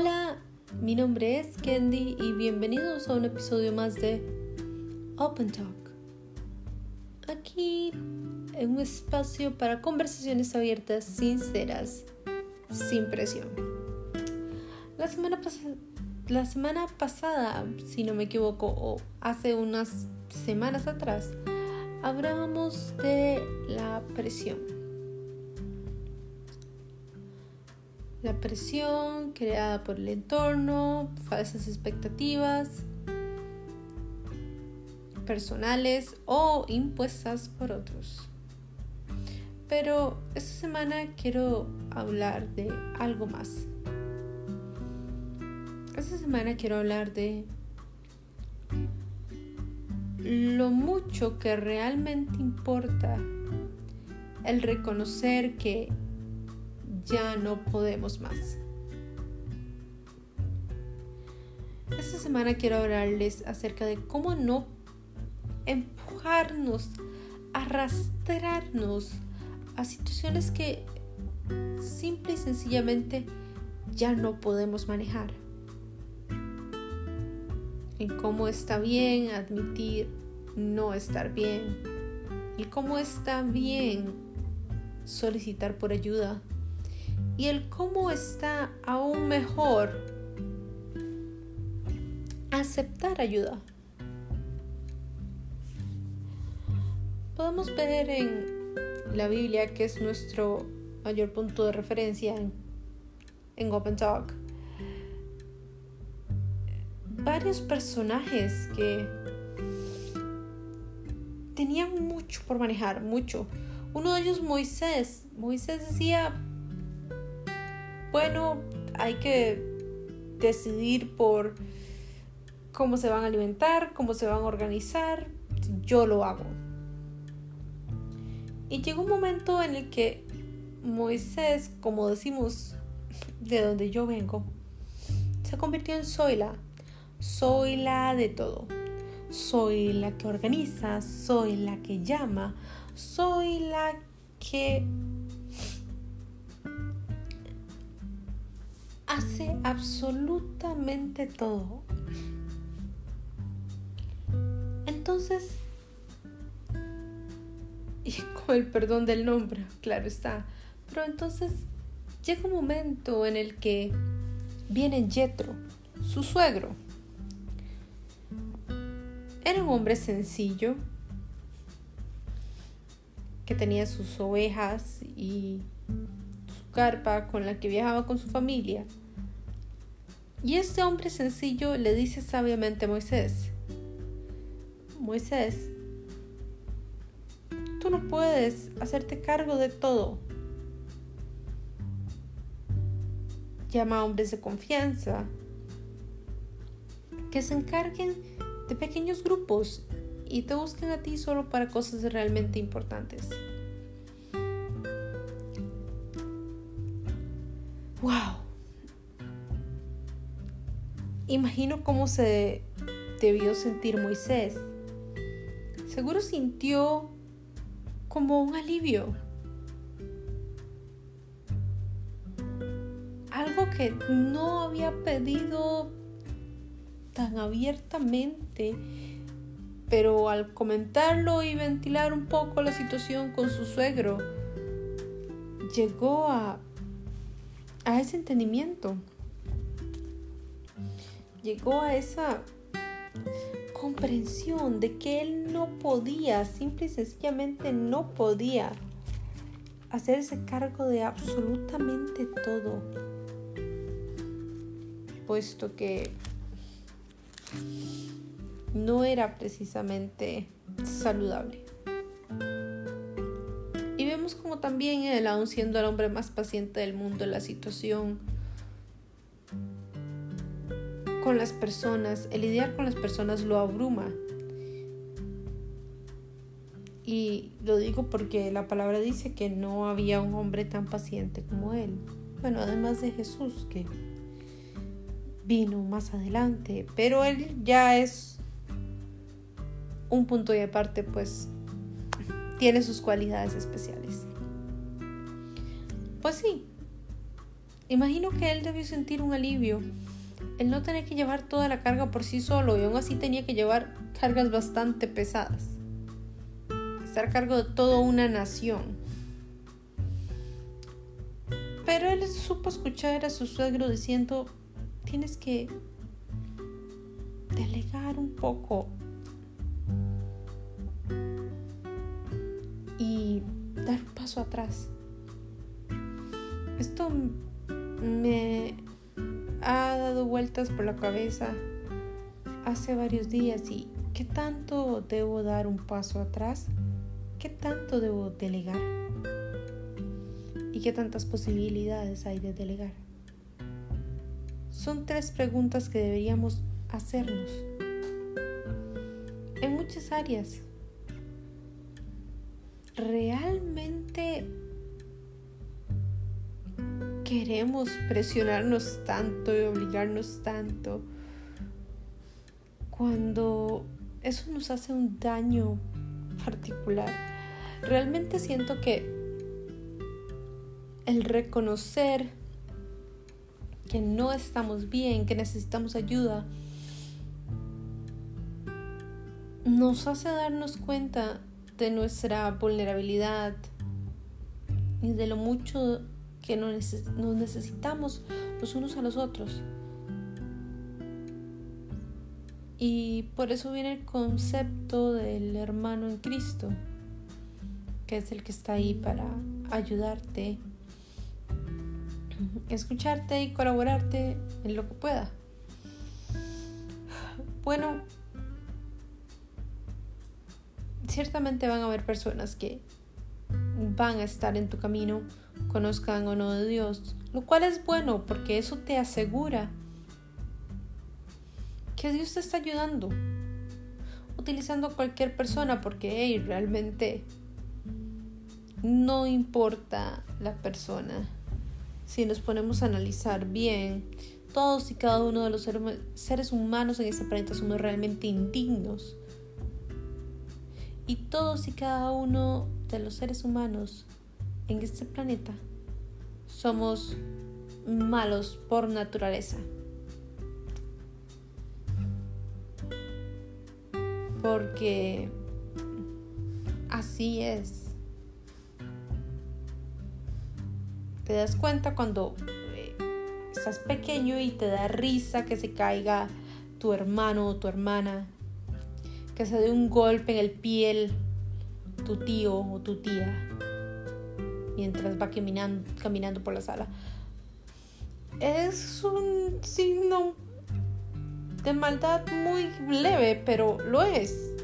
Hola, mi nombre es Candy y bienvenidos a un episodio más de Open Talk. Aquí en un espacio para conversaciones abiertas, sinceras, sin presión. La semana pasada, si no me equivoco, o hace unas semanas atrás, hablábamos de la presión Presión creada por el entorno, falsas expectativas personales o impuestas por otros. Pero esta semana quiero hablar de algo más. Esta semana quiero hablar de lo mucho que realmente importa el reconocer que ya no podemos más. Esta semana quiero hablarles acerca de cómo no empujarnos, arrastrarnos a situaciones que simple y sencillamente ya no podemos manejar. En cómo está bien admitir no estar bien. Y cómo está bien solicitar por ayuda y el cómo está aún mejor aceptar ayuda. Podemos ver en la Biblia, que es nuestro mayor punto de referencia en, Open Talk, varios personajes que tenían mucho por manejar, mucho. Uno de ellos Moisés. Moisés decía, bueno, hay que decidir por cómo se van a alimentar, cómo se van a organizar, yo lo hago. Y llegó un momento en el que Moisés, como decimos de donde yo vengo, se convirtió en soy la. Soy la de todo. Soy la que organiza, soy la que llama, soy la que absolutamente todo. Entonces, y con el perdón del nombre, claro está, pero entonces llega un momento en el que viene Jetro, su suegro. Era un hombre sencillo que tenía sus ovejas y su carpa con la que viajaba con su familia. Y este hombre sencillo le dice sabiamente a Moisés, Moisés, tú no puedes hacerte cargo de todo. Llama a hombres de confianza que se encarguen de pequeños grupos y te busquen a ti solo para cosas realmente importantes. Imagino cómo se debió sentir Moisés. Seguro sintió como un alivio. Algo que no había pedido tan abiertamente, pero al comentarlo y ventilar un poco la situación con su suegro, llegó a, a ese entendimiento llegó a esa comprensión de que él no podía, simple y sencillamente no podía hacerse cargo de absolutamente todo, puesto que no era precisamente saludable. Y vemos como también él, aun siendo el hombre más paciente del mundo, la situación con las personas, el lidiar con las personas lo abruma. Y lo digo porque la palabra dice que no había un hombre tan paciente como él. Bueno, además de Jesús que vino más adelante, pero él ya es un punto y aparte, pues tiene sus cualidades especiales. Pues sí, imagino que él debió sentir un alivio. El no tener que llevar toda la carga por sí solo y aún así tenía que llevar cargas bastante pesadas. Estar a cargo de toda una nación. Pero él supo escuchar a su suegro diciendo, tienes que delegar un poco y dar un paso atrás. Esto me ha dado vueltas por la cabeza hace varios días y ¿qué tanto debo dar un paso atrás? ¿Qué tanto debo delegar? ¿Y qué tantas posibilidades hay de delegar? Son tres preguntas que deberíamos hacernos en muchas áreas. ¿Realmente queremos presionarnos tanto y obligarnos tanto cuando eso nos hace un daño particular. Realmente siento que el reconocer que no estamos bien, que necesitamos ayuda, nos hace darnos cuenta de nuestra vulnerabilidad y de lo mucho que nos necesitamos los unos a los otros. Y por eso viene el concepto del hermano en Cristo, que es el que está ahí para ayudarte, escucharte y colaborarte en lo que pueda. Bueno, ciertamente van a haber personas que van a estar en tu camino conozcan o no de Dios, lo cual es bueno porque eso te asegura que Dios te está ayudando, utilizando a cualquier persona porque realmente no importa la persona. Si nos ponemos a analizar bien, todos y cada uno de los seres humanos en este planeta somos realmente indignos. Y todos y cada uno de los seres humanos en este planeta somos malos por naturaleza. Porque así es. Te das cuenta cuando eh, estás pequeño y te da risa que se caiga tu hermano o tu hermana, que se dé un golpe en el piel tu tío o tu tía mientras va caminando, caminando por la sala. Es un signo de maldad muy leve, pero lo es.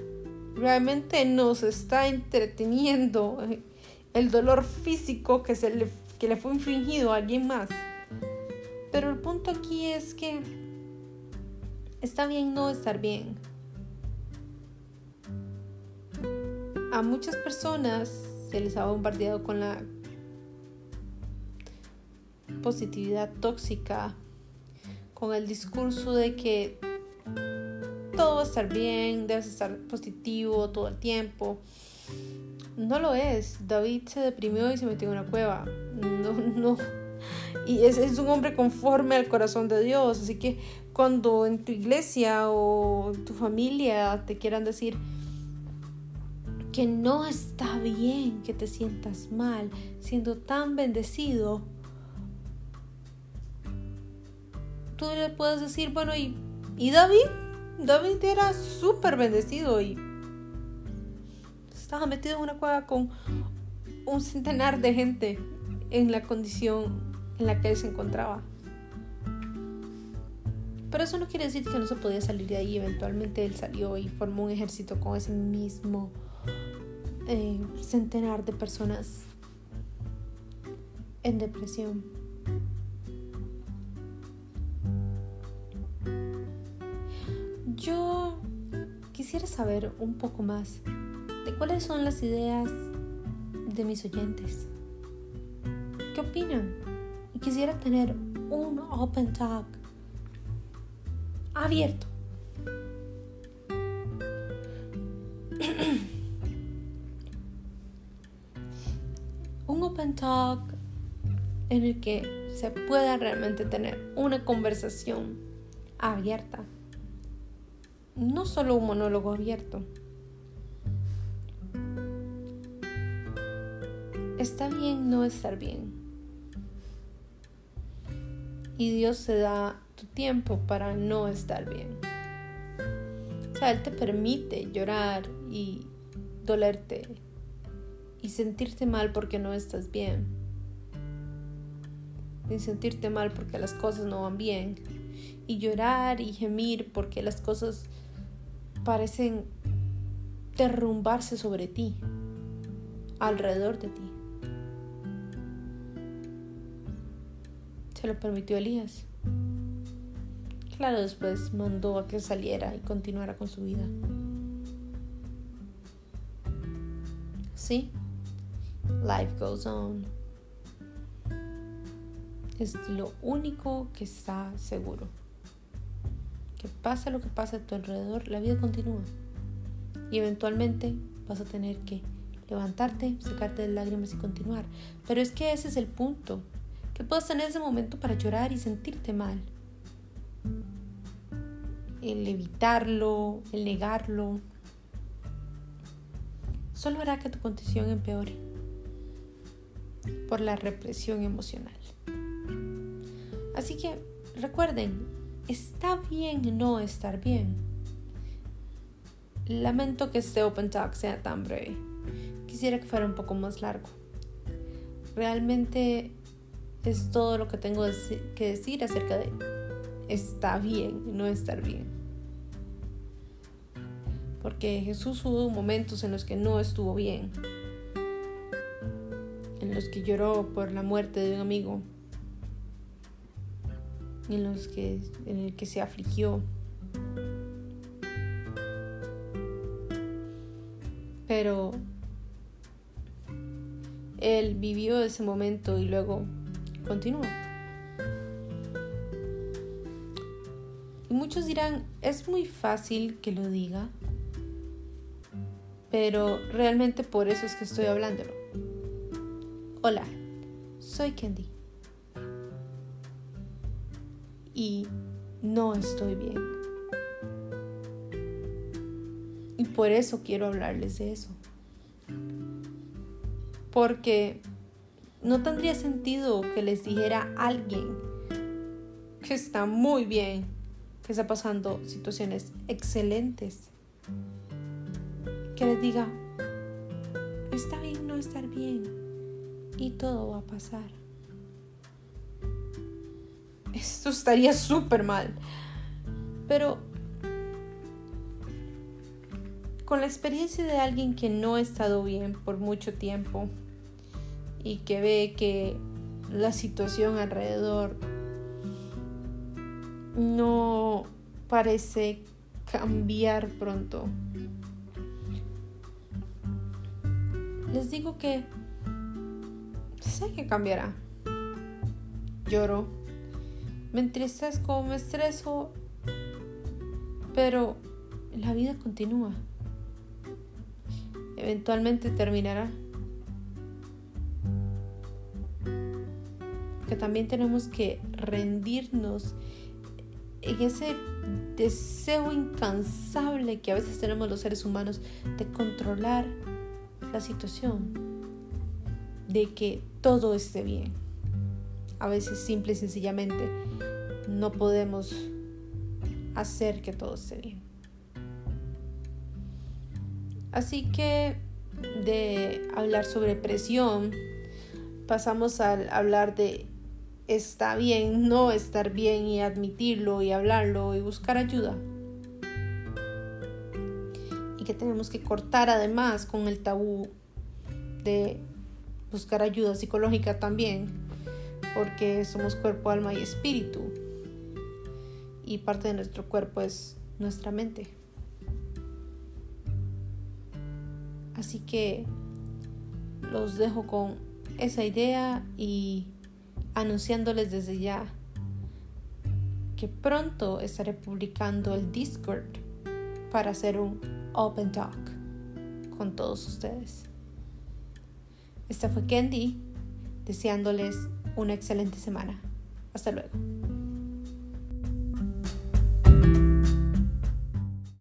Realmente nos está entreteniendo el dolor físico que, se le, que le fue infringido a alguien más. Pero el punto aquí es que está bien no estar bien. A muchas personas se les ha bombardeado con la positividad tóxica, con el discurso de que todo va a estar bien, debes estar positivo todo el tiempo. No lo es. David se deprimió y se metió en una cueva. No, no. Y es, es un hombre conforme al corazón de Dios. Así que cuando en tu iglesia o tu familia te quieran decir que no está bien que te sientas mal siendo tan bendecido, tú le puedes decir, bueno, ¿y, y David? David era súper bendecido y estaba metido en una cueva con un centenar de gente en la condición en la que él se encontraba. Pero eso no quiere decir que no se podía salir de ahí. Eventualmente él salió y formó un ejército con ese mismo eh, centenar de personas en depresión. Quisiera saber un poco más de cuáles son las ideas de mis oyentes. ¿Qué opinan? Quisiera tener un open talk abierto. un open talk en el que se pueda realmente tener una conversación abierta. No solo un monólogo abierto. Está bien no estar bien. Y Dios se da tu tiempo para no estar bien. O sea, Él te permite llorar y dolerte y sentirte mal porque no estás bien. Y sentirte mal porque las cosas no van bien. Y llorar y gemir porque las cosas parecen derrumbarse sobre ti, alrededor de ti. Se lo permitió Elías. Claro, después mandó a que saliera y continuara con su vida. Sí, life goes on. Es lo único que está seguro. Pase lo que pase a tu alrededor, la vida continúa. Y eventualmente vas a tener que levantarte, secarte de lágrimas y continuar. Pero es que ese es el punto. Que puedas tener ese momento para llorar y sentirte mal. El evitarlo, el negarlo, solo hará que tu condición empeore por la represión emocional. Así que recuerden, está bien no estar bien. Lamento que este Open Talk sea tan breve. Quisiera que fuera un poco más largo. Realmente es todo lo que tengo que decir acerca de está bien no estar bien porque Jesús hubo momentos en los que no estuvo bien, en los que lloró por la muerte de un amigo, en los que en el que se afligió. Pero él vivió ese momento y luego continuó. Y muchos dirán, es muy fácil que lo diga, pero realmente por eso es que estoy hablándolo. Hola, soy Candy. Y no estoy bien. Y por eso quiero hablarles de eso. Porque no tendría sentido que les dijera alguien que está muy bien, que está pasando situaciones excelentes que les diga, está bien no estar bien y todo va a pasar. Esto estaría súper mal. Pero con la experiencia de alguien que no ha estado bien por mucho tiempo y que ve que la situación alrededor no parece cambiar pronto les digo que sé que cambiará. Lloro, me entristezco, me estreso, pero la vida continúa. Eventualmente terminará. Que también tenemos que rendirnos en ese deseo incansable que a veces tenemos los seres humanos de controlar la situación de que todo esté bien. A veces simple y sencillamente no podemos hacer que todo esté bien. Así que de hablar sobre presión, pasamos al hablar de está bien, no estar bien y admitirlo y hablarlo y buscar ayuda que tenemos que cortar además con el tabú de buscar ayuda psicológica también, porque somos cuerpo, alma y espíritu. Y parte de nuestro cuerpo es nuestra mente. Así que los dejo con esa idea y anunciándoles desde ya que pronto estaré publicando el Discord para hacer un Open Talk con todos ustedes. Esta fue Candy, deseándoles una excelente semana. Hasta luego.